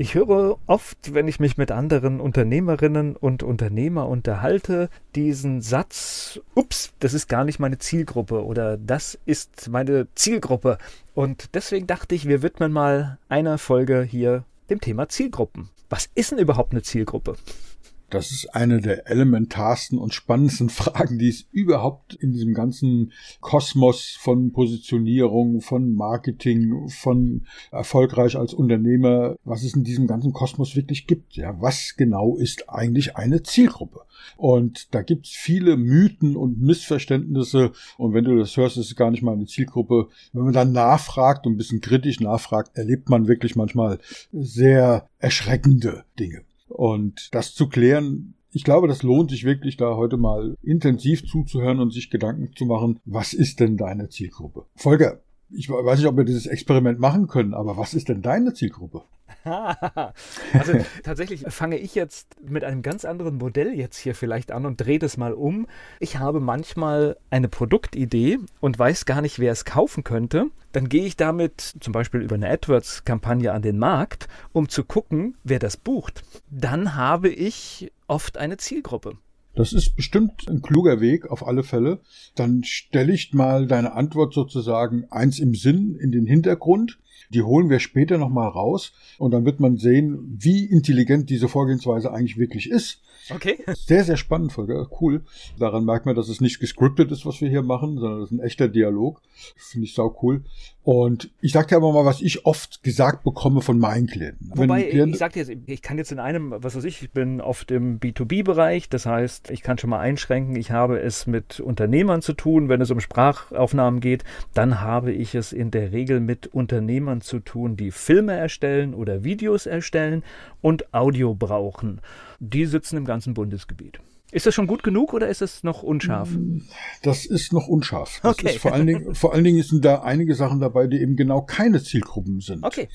Ich höre oft, wenn ich mich mit anderen Unternehmerinnen und Unternehmer unterhalte, diesen Satz, ups, das ist gar nicht meine Zielgruppe oder das ist meine Zielgruppe. Und deswegen dachte ich, wir widmen mal einer Folge hier dem Thema Zielgruppen. Was ist denn überhaupt eine Zielgruppe? Das ist eine der elementarsten und spannendsten Fragen, die es überhaupt in diesem ganzen Kosmos von Positionierung, von Marketing, von erfolgreich als Unternehmer, was es in diesem ganzen Kosmos wirklich gibt. Ja, was genau ist eigentlich eine Zielgruppe? Und da gibt's viele Mythen und Missverständnisse. Und wenn du das hörst, ist es gar nicht mal eine Zielgruppe. Wenn man dann nachfragt und ein bisschen kritisch nachfragt, erlebt man wirklich manchmal sehr erschreckende Dinge. Und das zu klären, ich glaube, das lohnt sich wirklich, da heute mal intensiv zuzuhören und sich Gedanken zu machen, was ist denn deine Zielgruppe? Folge, ich weiß nicht, ob wir dieses Experiment machen können, aber was ist denn deine Zielgruppe? also tatsächlich fange ich jetzt mit einem ganz anderen Modell jetzt hier vielleicht an und drehe das mal um. Ich habe manchmal eine Produktidee und weiß gar nicht, wer es kaufen könnte. Dann gehe ich damit zum Beispiel über eine AdWords-Kampagne an den Markt, um zu gucken, wer das bucht. Dann habe ich oft eine Zielgruppe. Das ist bestimmt ein kluger Weg, auf alle Fälle. Dann stelle ich mal deine Antwort sozusagen eins im Sinn in den Hintergrund die holen wir später nochmal raus und dann wird man sehen, wie intelligent diese Vorgehensweise eigentlich wirklich ist. Okay. Sehr, sehr spannend, Folge. Cool. Daran merkt man, dass es nicht gescriptet ist, was wir hier machen, sondern es ist ein echter Dialog. Finde ich sau cool. Und ich sag dir aber mal, was ich oft gesagt bekomme von meinen Klienten. Wobei, Klient ich sag dir jetzt, ich kann jetzt in einem, was weiß ich, ich bin oft im B2B-Bereich, das heißt, ich kann schon mal einschränken, ich habe es mit Unternehmern zu tun. Wenn es um Sprachaufnahmen geht, dann habe ich es in der Regel mit Unternehmern zu tun, die Filme erstellen oder Videos erstellen und Audio brauchen. Die sitzen im ganzen Bundesgebiet. Ist das schon gut genug oder ist es noch unscharf? Das ist noch unscharf. Das okay. Ist vor allen Dingen, vor allen Dingen sind da einige Sachen dabei, die eben genau keine Zielgruppen sind. Okay.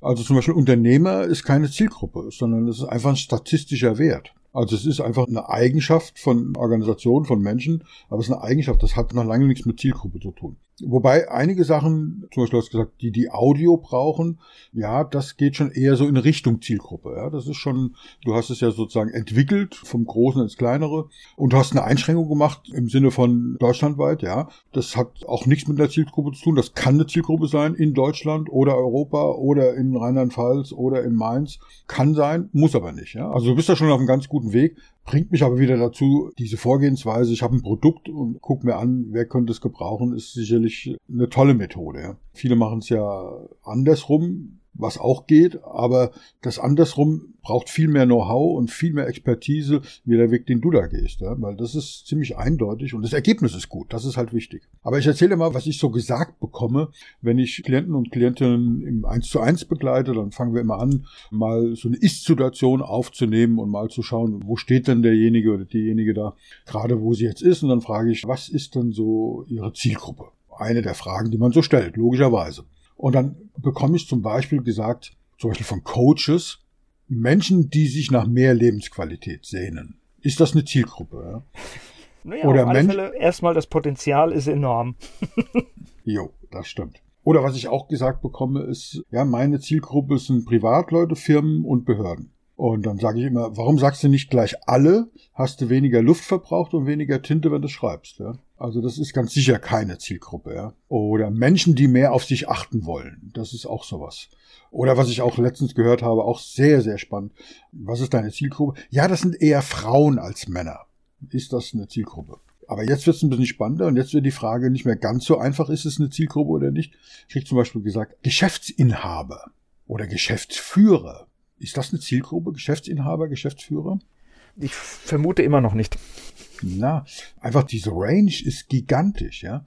Also zum Beispiel Unternehmer ist keine Zielgruppe, sondern es ist einfach ein statistischer Wert. Also es ist einfach eine Eigenschaft von Organisationen, von Menschen, aber es ist eine Eigenschaft, das hat noch lange nichts mit Zielgruppe zu tun. Wobei einige Sachen, zum Beispiel hast du gesagt, die die Audio brauchen, ja, das geht schon eher so in Richtung Zielgruppe. Ja, das ist schon, du hast es ja sozusagen entwickelt vom Großen ins Kleinere und du hast eine Einschränkung gemacht im Sinne von deutschlandweit. Ja, das hat auch nichts mit einer Zielgruppe zu tun. Das kann eine Zielgruppe sein in Deutschland oder Europa oder in Rheinland-Pfalz oder in Mainz. Kann sein, muss aber nicht. Ja, also du bist da schon auf einem ganz guten Weg. Bringt mich aber wieder dazu, diese Vorgehensweise, ich habe ein Produkt und guck mir an, wer könnte es gebrauchen, ist sicherlich eine tolle Methode. Viele machen es ja andersrum, was auch geht, aber das andersrum braucht viel mehr Know-how und viel mehr Expertise, wie der Weg, den du da gehst, ja? weil das ist ziemlich eindeutig und das Ergebnis ist gut, das ist halt wichtig. Aber ich erzähle mal, was ich so gesagt bekomme, wenn ich Klienten und Klientinnen im 1 zu 1 begleite, dann fangen wir immer an, mal so eine Ist-Situation aufzunehmen und mal zu schauen, wo steht denn derjenige oder diejenige da, gerade wo sie jetzt ist und dann frage ich, was ist denn so ihre Zielgruppe? Eine der Fragen, die man so stellt, logischerweise. Und dann bekomme ich zum Beispiel gesagt, zum Beispiel von Coaches, Menschen, die sich nach mehr Lebensqualität sehnen. Ist das eine Zielgruppe? Ja? Naja, Oder auf alle Mensch Fälle erstmal das Potenzial ist enorm. jo, das stimmt. Oder was ich auch gesagt bekomme, ist, ja, meine Zielgruppe sind Privatleute, Firmen und Behörden. Und dann sage ich immer, warum sagst du nicht gleich alle? Hast du weniger Luft verbraucht und weniger Tinte, wenn du schreibst, ja? Also das ist ganz sicher keine Zielgruppe, ja. Oder Menschen, die mehr auf sich achten wollen. Das ist auch sowas. Oder was ich auch letztens gehört habe, auch sehr, sehr spannend. Was ist deine Zielgruppe? Ja, das sind eher Frauen als Männer. Ist das eine Zielgruppe? Aber jetzt wird es ein bisschen spannender und jetzt wird die Frage nicht mehr ganz so einfach, ist es eine Zielgruppe oder nicht. Ich krieg zum Beispiel gesagt, Geschäftsinhaber oder Geschäftsführer. Ist das eine Zielgruppe? Geschäftsinhaber, Geschäftsführer? Ich vermute immer noch nicht. Na, einfach diese Range ist gigantisch, ja.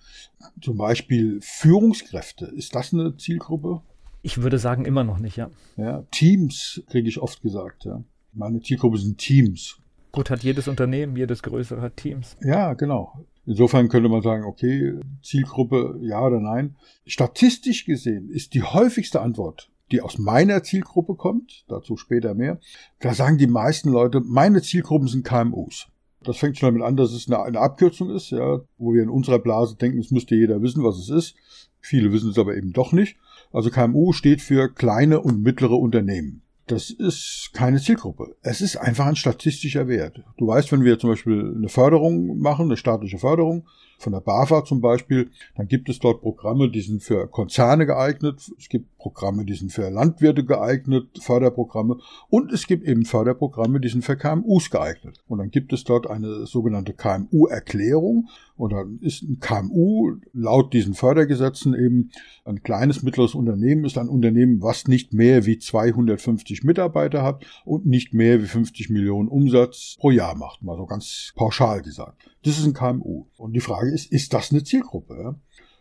Zum Beispiel Führungskräfte. Ist das eine Zielgruppe? Ich würde sagen, immer noch nicht, ja. Ja, Teams kriege ich oft gesagt, ja. Meine Zielgruppe sind Teams. Gut, hat jedes Unternehmen, jedes größere hat Teams. Ja, genau. Insofern könnte man sagen, okay, Zielgruppe ja oder nein. Statistisch gesehen ist die häufigste Antwort, die aus meiner Zielgruppe kommt, dazu später mehr, da sagen die meisten Leute, meine Zielgruppen sind KMUs. Das fängt schon damit an, dass es eine, eine Abkürzung ist, ja, wo wir in unserer Blase denken, es müsste jeder wissen, was es ist. Viele wissen es aber eben doch nicht. Also KMU steht für kleine und mittlere Unternehmen. Das ist keine Zielgruppe. Es ist einfach ein statistischer Wert. Du weißt, wenn wir zum Beispiel eine Förderung machen, eine staatliche Förderung, von der BAFA zum Beispiel, dann gibt es dort Programme, die sind für Konzerne geeignet, es gibt Programme, die sind für Landwirte geeignet, Förderprogramme und es gibt eben Förderprogramme, die sind für KMUs geeignet. Und dann gibt es dort eine sogenannte KMU-Erklärung und dann ist ein KMU laut diesen Fördergesetzen eben ein kleines, mittleres Unternehmen, ist ein Unternehmen, was nicht mehr wie 250 Mitarbeiter hat und nicht mehr wie 50 Millionen Umsatz pro Jahr macht, mal so ganz pauschal gesagt. Das ist ein KMU. Und die Frage ist, ist das eine Zielgruppe?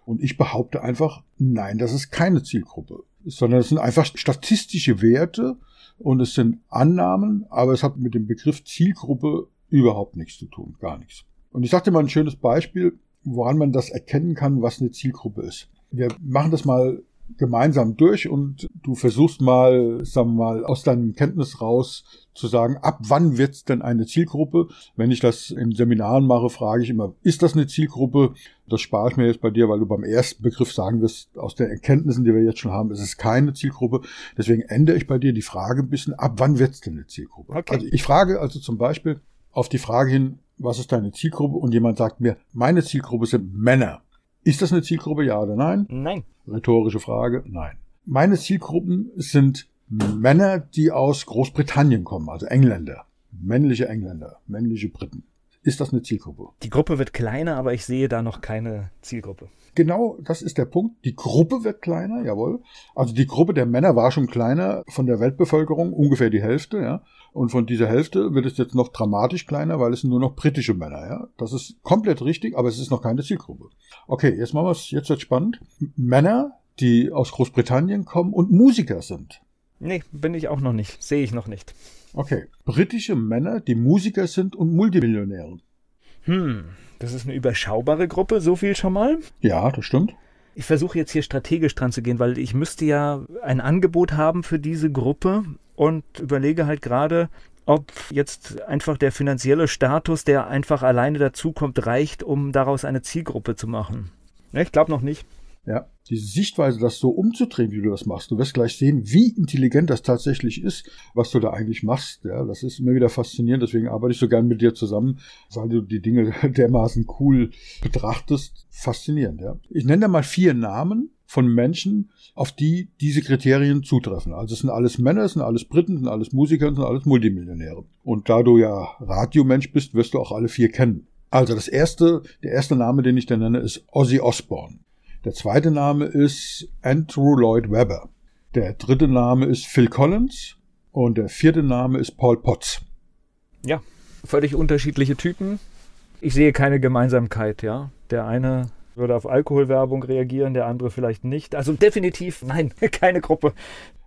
Und ich behaupte einfach, nein, das ist keine Zielgruppe, sondern es sind einfach statistische Werte und es sind Annahmen, aber es hat mit dem Begriff Zielgruppe überhaupt nichts zu tun, gar nichts. Und ich sagte mal ein schönes Beispiel, woran man das erkennen kann, was eine Zielgruppe ist. Wir machen das mal gemeinsam durch und du versuchst mal, sagen wir mal, aus deinem Kenntnis raus zu sagen, ab wann wird's denn eine Zielgruppe? Wenn ich das in Seminaren mache, frage ich immer, ist das eine Zielgruppe? Das spare ich mir jetzt bei dir, weil du beim ersten Begriff sagen wirst, aus den Erkenntnissen, die wir jetzt schon haben, ist es keine Zielgruppe. Deswegen ändere ich bei dir die Frage ein bisschen, ab wann wird's denn eine Zielgruppe? Okay. Also ich frage also zum Beispiel auf die Frage hin, was ist deine Zielgruppe? Und jemand sagt mir, meine Zielgruppe sind Männer. Ist das eine Zielgruppe, ja oder nein? Nein. Rhetorische Frage, nein. Meine Zielgruppen sind Männer, die aus Großbritannien kommen, also Engländer. Männliche Engländer, männliche Briten. Ist das eine Zielgruppe? Die Gruppe wird kleiner, aber ich sehe da noch keine Zielgruppe. Genau, das ist der Punkt. Die Gruppe wird kleiner, jawohl. Also die Gruppe der Männer war schon kleiner von der Weltbevölkerung, ungefähr die Hälfte, ja. Und von dieser Hälfte wird es jetzt noch dramatisch kleiner, weil es sind nur noch britische Männer, ja. Das ist komplett richtig, aber es ist noch keine Zielgruppe. Okay, jetzt machen wir es, jetzt wird spannend. Männer, die aus Großbritannien kommen und Musiker sind. Nee, bin ich auch noch nicht. Sehe ich noch nicht. Okay. Britische Männer, die Musiker sind und Multimillionäre. Hm, das ist eine überschaubare Gruppe, so viel schon mal. Ja, das stimmt. Ich versuche jetzt hier strategisch dran zu gehen, weil ich müsste ja ein Angebot haben für diese Gruppe und überlege halt gerade, ob jetzt einfach der finanzielle Status, der einfach alleine dazukommt, reicht, um daraus eine Zielgruppe zu machen. Ich glaube noch nicht. Ja, diese Sichtweise, das so umzudrehen, wie du das machst. Du wirst gleich sehen, wie intelligent das tatsächlich ist, was du da eigentlich machst. Ja, das ist immer wieder faszinierend. Deswegen arbeite ich so gern mit dir zusammen, weil du die Dinge dermaßen cool betrachtest. Faszinierend, ja. Ich nenne da mal vier Namen von Menschen, auf die diese Kriterien zutreffen. Also es sind alles Männer, es sind alles Briten, es sind alles Musiker, es sind alles Multimillionäre. Und da du ja Radiomensch bist, wirst du auch alle vier kennen. Also das erste, der erste Name, den ich da nenne, ist Ozzy Osbourne. Der zweite Name ist Andrew Lloyd Webber. Der dritte Name ist Phil Collins und der vierte Name ist Paul Potts. Ja, völlig unterschiedliche Typen. Ich sehe keine Gemeinsamkeit, ja. Der eine würde auf Alkoholwerbung reagieren, der andere vielleicht nicht. Also definitiv nein, keine Gruppe.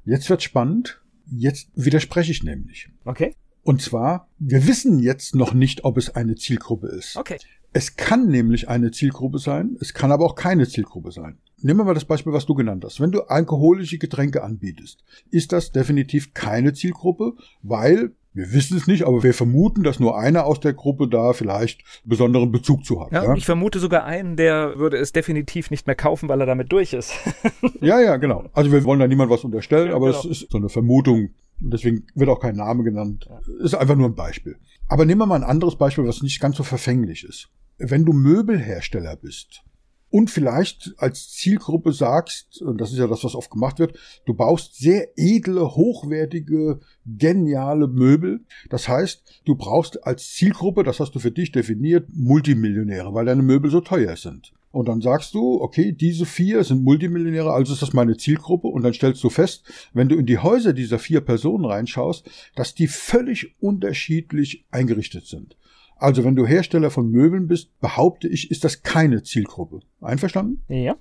Jetzt wird spannend. Jetzt widerspreche ich nämlich. Okay. Und zwar, wir wissen jetzt noch nicht, ob es eine Zielgruppe ist. Okay. Es kann nämlich eine Zielgruppe sein, es kann aber auch keine Zielgruppe sein. Nehmen wir mal das Beispiel, was du genannt hast. Wenn du alkoholische Getränke anbietest, ist das definitiv keine Zielgruppe, weil wir wissen es nicht, aber wir vermuten, dass nur einer aus der Gruppe da vielleicht besonderen Bezug zu hat. Ja, ja? ich vermute sogar einen, der würde es definitiv nicht mehr kaufen, weil er damit durch ist. ja, ja, genau. Also wir wollen da niemand was unterstellen, ja, aber genau. es ist so eine Vermutung. Deswegen wird auch kein Name genannt. Ist einfach nur ein Beispiel. Aber nehmen wir mal ein anderes Beispiel, was nicht ganz so verfänglich ist wenn du Möbelhersteller bist und vielleicht als Zielgruppe sagst, und das ist ja das, was oft gemacht wird, du baust sehr edle, hochwertige, geniale Möbel. Das heißt, du brauchst als Zielgruppe, das hast du für dich definiert, Multimillionäre, weil deine Möbel so teuer sind. Und dann sagst du, okay, diese vier sind Multimillionäre, also ist das meine Zielgruppe. Und dann stellst du fest, wenn du in die Häuser dieser vier Personen reinschaust, dass die völlig unterschiedlich eingerichtet sind. Also wenn du Hersteller von Möbeln bist, behaupte ich, ist das keine Zielgruppe. Einverstanden? Ja.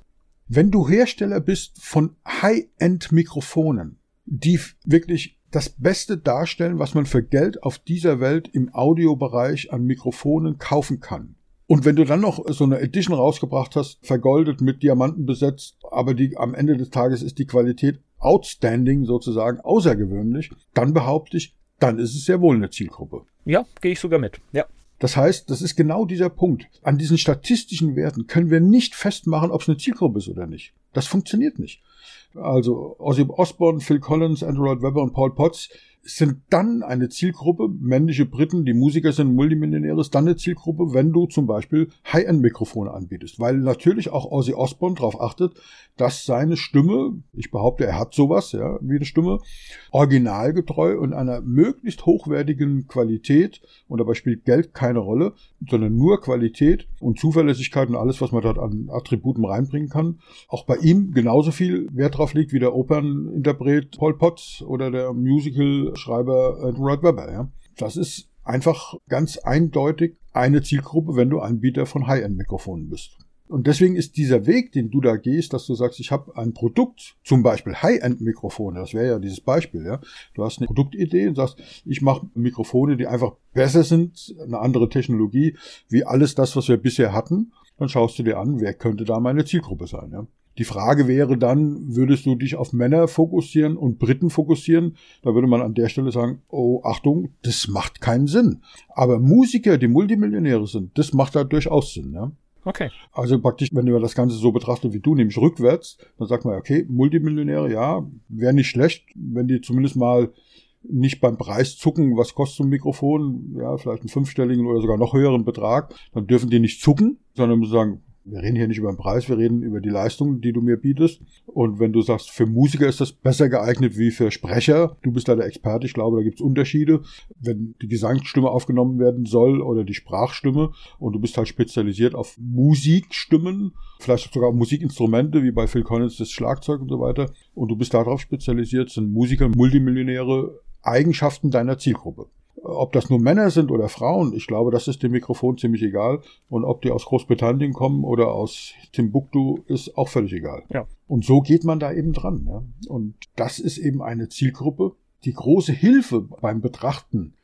Wenn du Hersteller bist von High-End-Mikrofonen, die wirklich das Beste darstellen, was man für Geld auf dieser Welt im Audiobereich an Mikrofonen kaufen kann. Und wenn du dann noch so eine Edition rausgebracht hast, vergoldet mit Diamanten besetzt, aber die am Ende des Tages ist die Qualität outstanding sozusagen, außergewöhnlich, dann behaupte ich, dann ist es sehr wohl eine Zielgruppe. Ja, gehe ich sogar mit. Ja. Das heißt, das ist genau dieser Punkt. An diesen statistischen Werten können wir nicht festmachen, ob es eine Zielgruppe ist oder nicht. Das funktioniert nicht. Also Ozzy Osbourne, Phil Collins, Andrew Lloyd Webber und Paul Potts sind dann eine Zielgruppe, männliche Briten, die Musiker sind Multimillionäre, ist dann eine Zielgruppe, wenn du zum Beispiel High-End-Mikrofone anbietest. Weil natürlich auch Ozzy Osbourne darauf achtet, dass seine Stimme, ich behaupte, er hat sowas, ja, wie eine Stimme, originalgetreu und einer möglichst hochwertigen Qualität, und dabei spielt Geld keine Rolle, sondern nur Qualität und Zuverlässigkeit und alles, was man dort an Attributen reinbringen kann, auch bei ihm genauso viel Wert drauf liegt wie der Operninterpret Paul Potts oder der Musical-Schreiber Edward Webber. Ja. Das ist einfach ganz eindeutig eine Zielgruppe, wenn du Anbieter von High-End-Mikrofonen bist. Und deswegen ist dieser Weg, den du da gehst, dass du sagst, ich habe ein Produkt, zum Beispiel High-End-Mikrofone, das wäre ja dieses Beispiel, ja. Du hast eine Produktidee und sagst, ich mache Mikrofone, die einfach besser sind, eine andere Technologie, wie alles das, was wir bisher hatten. Dann schaust du dir an, wer könnte da meine Zielgruppe sein, ja. Die Frage wäre dann, würdest du dich auf Männer fokussieren und Briten fokussieren? Da würde man an der Stelle sagen, oh, Achtung, das macht keinen Sinn. Aber Musiker, die Multimillionäre sind, das macht da durchaus Sinn. Ja? Okay. Also praktisch, wenn wir das Ganze so betrachten wie du, nämlich rückwärts, dann sagt man, okay, Multimillionäre, ja, wäre nicht schlecht, wenn die zumindest mal nicht beim Preis zucken, was kostet so ein Mikrofon, ja, vielleicht einen fünfstelligen oder sogar noch höheren Betrag, dann dürfen die nicht zucken, sondern müssen sagen, wir reden hier nicht über den Preis, wir reden über die Leistung, die du mir bietest. Und wenn du sagst, für Musiker ist das besser geeignet wie für Sprecher, du bist da der Experte, ich glaube, da gibt es Unterschiede. Wenn die Gesangsstimme aufgenommen werden soll oder die Sprachstimme und du bist halt spezialisiert auf Musikstimmen, vielleicht sogar Musikinstrumente, wie bei Phil Collins das Schlagzeug und so weiter, und du bist darauf spezialisiert, sind Musiker, Multimillionäre Eigenschaften deiner Zielgruppe. Ob das nur Männer sind oder Frauen, ich glaube, das ist dem Mikrofon ziemlich egal. Und ob die aus Großbritannien kommen oder aus Timbuktu, ist auch völlig egal. Ja. Und so geht man da eben dran. Ja. Und das ist eben eine Zielgruppe. Die große Hilfe beim Betrachten,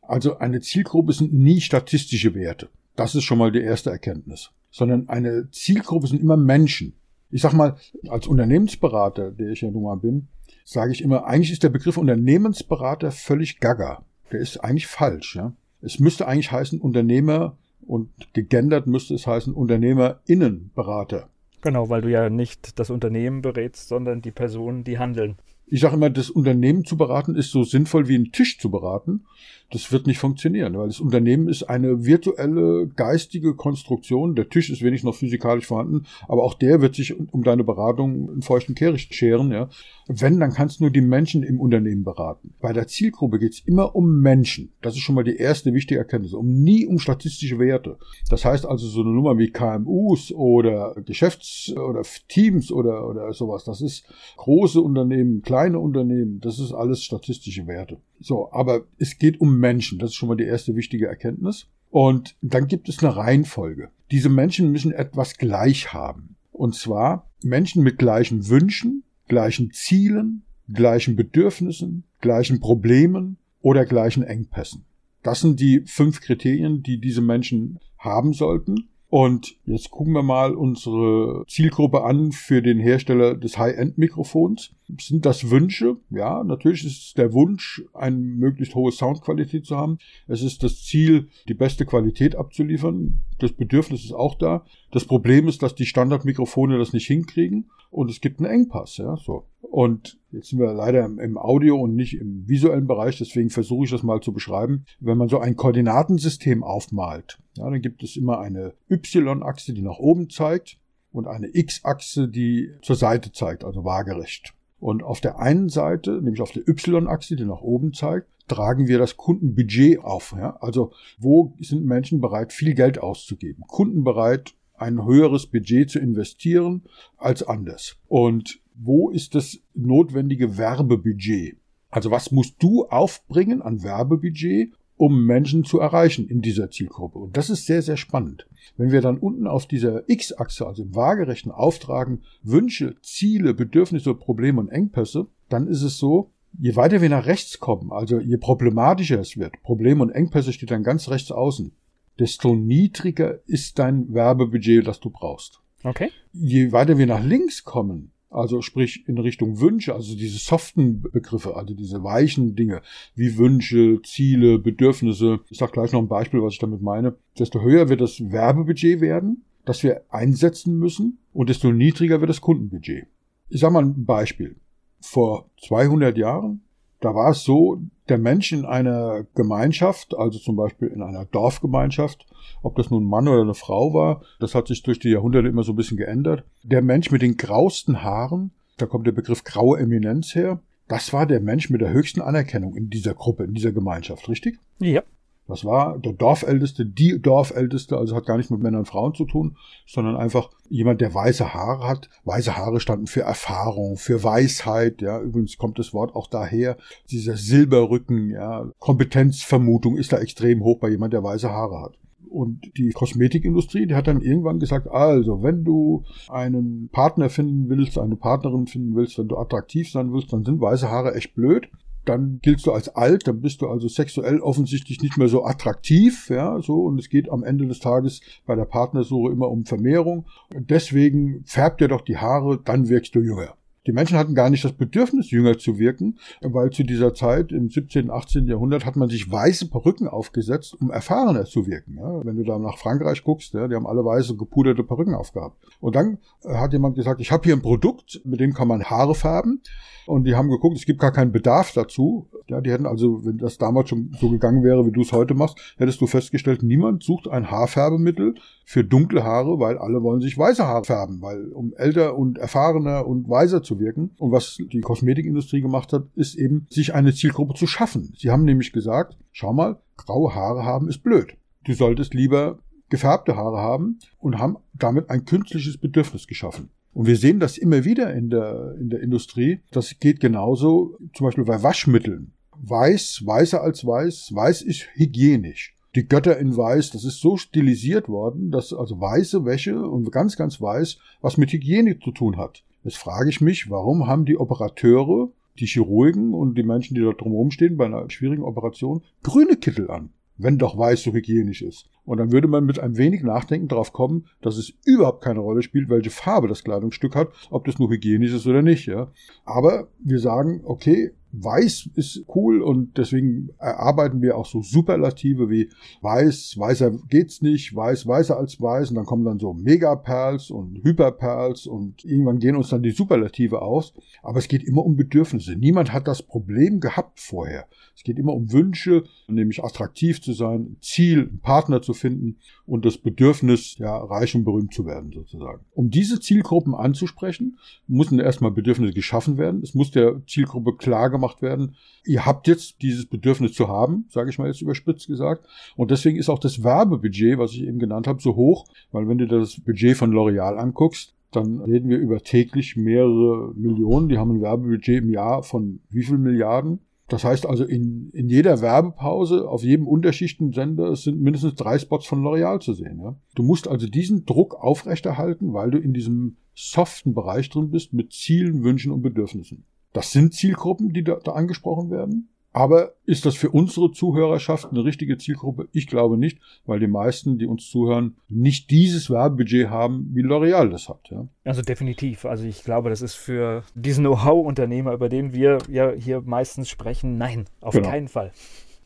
also eine Zielgruppe sind nie statistische Werte. Das ist schon mal die erste Erkenntnis. Sondern eine Zielgruppe sind immer Menschen. Ich sag mal, als Unternehmensberater, der ich ja nun mal bin, sage ich immer, eigentlich ist der Begriff Unternehmensberater völlig gaga der ist eigentlich falsch. Ja? Es müsste eigentlich heißen Unternehmer und gegendert müsste es heißen Unternehmerinnenberater. Genau, weil du ja nicht das Unternehmen berätst, sondern die Personen, die handeln. Ich sage immer, das Unternehmen zu beraten ist so sinnvoll wie einen Tisch zu beraten. Das wird nicht funktionieren, weil das Unternehmen ist eine virtuelle, geistige Konstruktion. Der Tisch ist wenigstens noch physikalisch vorhanden, aber auch der wird sich um deine Beratung in feuchten Kehricht scheren. Ja. Wenn, dann kannst du nur die Menschen im Unternehmen beraten. Bei der Zielgruppe geht es immer um Menschen. Das ist schon mal die erste wichtige Erkenntnis. Um nie um statistische Werte. Das heißt also so eine Nummer wie KMUs oder Geschäfts- oder Teams oder, oder sowas. Das ist große Unternehmen, kleine Unternehmen. Das ist alles statistische Werte. So, aber es geht um Menschen. Das ist schon mal die erste wichtige Erkenntnis. Und dann gibt es eine Reihenfolge. Diese Menschen müssen etwas gleich haben. Und zwar Menschen mit gleichen Wünschen, gleichen Zielen, gleichen Bedürfnissen, gleichen Problemen oder gleichen Engpässen. Das sind die fünf Kriterien, die diese Menschen haben sollten. Und jetzt gucken wir mal unsere Zielgruppe an für den Hersteller des High-End-Mikrofons. Sind das Wünsche? Ja, natürlich ist es der Wunsch, eine möglichst hohe Soundqualität zu haben. Es ist das Ziel, die beste Qualität abzuliefern. Das Bedürfnis ist auch da. Das Problem ist, dass die Standardmikrofone das nicht hinkriegen und es gibt einen Engpass. Ja, so. Und jetzt sind wir leider im Audio und nicht im visuellen Bereich, deswegen versuche ich das mal zu beschreiben. Wenn man so ein Koordinatensystem aufmalt, ja, dann gibt es immer eine Y-Achse, die nach oben zeigt und eine X-Achse, die zur Seite zeigt, also waagerecht. Und auf der einen Seite, nämlich auf der Y-Achse, die nach oben zeigt, tragen wir das Kundenbudget auf. Ja? Also wo sind Menschen bereit, viel Geld auszugeben? Kunden bereit, ein höheres Budget zu investieren als anders. Und wo ist das notwendige Werbebudget? Also was musst du aufbringen an Werbebudget, um Menschen zu erreichen in dieser Zielgruppe. Und das ist sehr, sehr spannend. Wenn wir dann unten auf dieser X-Achse, also im waagerechten auftragen, Wünsche, Ziele, Bedürfnisse, Probleme und Engpässe, dann ist es so, je weiter wir nach rechts kommen, also je problematischer es wird, Probleme und Engpässe steht dann ganz rechts außen, desto niedriger ist dein Werbebudget, das du brauchst. Okay. Je weiter wir nach links kommen, also sprich in Richtung Wünsche, also diese soften Begriffe, also diese weichen Dinge wie Wünsche, Ziele, Bedürfnisse. Ich sage gleich noch ein Beispiel, was ich damit meine. Desto höher wird das Werbebudget werden, das wir einsetzen müssen und desto niedriger wird das Kundenbudget. Ich sage mal ein Beispiel. Vor 200 Jahren da war es so, der Mensch in einer Gemeinschaft, also zum Beispiel in einer Dorfgemeinschaft, ob das nun ein Mann oder eine Frau war, das hat sich durch die Jahrhunderte immer so ein bisschen geändert. Der Mensch mit den grausten Haaren, da kommt der Begriff graue Eminenz her, das war der Mensch mit der höchsten Anerkennung in dieser Gruppe, in dieser Gemeinschaft, richtig? Ja. Das war der Dorfälteste, die Dorfälteste, also hat gar nichts mit Männern und Frauen zu tun, sondern einfach jemand, der weiße Haare hat. Weiße Haare standen für Erfahrung, für Weisheit, ja. Übrigens kommt das Wort auch daher. Dieser Silberrücken, ja. Kompetenzvermutung ist da extrem hoch bei jemand, der weiße Haare hat. Und die Kosmetikindustrie, die hat dann irgendwann gesagt, also, wenn du einen Partner finden willst, eine Partnerin finden willst, wenn du attraktiv sein willst, dann sind weiße Haare echt blöd dann giltst du als alt, dann bist du also sexuell offensichtlich nicht mehr so attraktiv, ja, so, und es geht am Ende des Tages bei der Partnersuche immer um Vermehrung. Deswegen färbt dir doch die Haare, dann wirkst du jünger. Die Menschen hatten gar nicht das Bedürfnis, jünger zu wirken, weil zu dieser Zeit im 17., 18. Jahrhundert hat man sich weiße Perücken aufgesetzt, um erfahrener zu wirken. Ja, wenn du da nach Frankreich guckst, ja, die haben alle weiße gepuderte Perücken aufgehabt. Und dann hat jemand gesagt, ich habe hier ein Produkt, mit dem kann man Haare färben. Und die haben geguckt, es gibt gar keinen Bedarf dazu. Ja, die hätten also, wenn das damals schon so gegangen wäre, wie du es heute machst, hättest du festgestellt, niemand sucht ein Haarfärbemittel für dunkle Haare, weil alle wollen sich weiße Haare färben, weil um älter und erfahrener und weiser zu wirken. Und was die Kosmetikindustrie gemacht hat, ist eben, sich eine Zielgruppe zu schaffen. Sie haben nämlich gesagt, schau mal, graue Haare haben ist blöd. Du solltest lieber gefärbte Haare haben und haben damit ein künstliches Bedürfnis geschaffen. Und wir sehen das immer wieder in der, in der Industrie. Das geht genauso zum Beispiel bei Waschmitteln. Weiß, weißer als weiß, weiß ist hygienisch. Die Götter in Weiß, das ist so stilisiert worden, dass also weiße Wäsche und ganz, ganz weiß was mit Hygiene zu tun hat. Jetzt frage ich mich, warum haben die Operateure, die Chirurgen und die Menschen, die da drumherum stehen bei einer schwierigen Operation, grüne Kittel an? wenn doch weiß so hygienisch ist. Und dann würde man mit ein wenig Nachdenken darauf kommen, dass es überhaupt keine Rolle spielt, welche Farbe das Kleidungsstück hat, ob das nur hygienisch ist oder nicht. Ja. Aber wir sagen, okay, Weiß ist cool und deswegen erarbeiten wir auch so Superlative wie weiß, weißer geht's nicht, weiß, weißer als weiß und dann kommen dann so Megaperls und Hyperperls und irgendwann gehen uns dann die Superlative aus. Aber es geht immer um Bedürfnisse. Niemand hat das Problem gehabt vorher. Es geht immer um Wünsche, nämlich attraktiv zu sein, ein Ziel, einen Partner zu finden und das Bedürfnis, ja, reich und berühmt zu werden sozusagen. Um diese Zielgruppen anzusprechen, müssen erstmal Bedürfnisse geschaffen werden. Es muss der Zielgruppe klar gemacht werden, ihr habt jetzt dieses Bedürfnis zu haben, sage ich mal jetzt überspitzt gesagt. Und deswegen ist auch das Werbebudget, was ich eben genannt habe, so hoch, weil wenn du das Budget von L'Oreal anguckst, dann reden wir über täglich mehrere Millionen. Die haben ein Werbebudget im Jahr von wie viel Milliarden? Das heißt also, in, in jeder Werbepause, auf jedem Unterschichtensender sind mindestens drei Spots von L'Oreal zu sehen. Ja? Du musst also diesen Druck aufrechterhalten, weil du in diesem soften Bereich drin bist mit Zielen, Wünschen und Bedürfnissen. Das sind Zielgruppen, die da, da angesprochen werden. Aber ist das für unsere Zuhörerschaft eine richtige Zielgruppe? Ich glaube nicht, weil die meisten, die uns zuhören, nicht dieses Werbebudget haben, wie L'Oreal das hat. Ja? Also definitiv. Also ich glaube, das ist für diesen Know-how-Unternehmer, über den wir ja hier meistens sprechen, nein, auf genau. keinen Fall.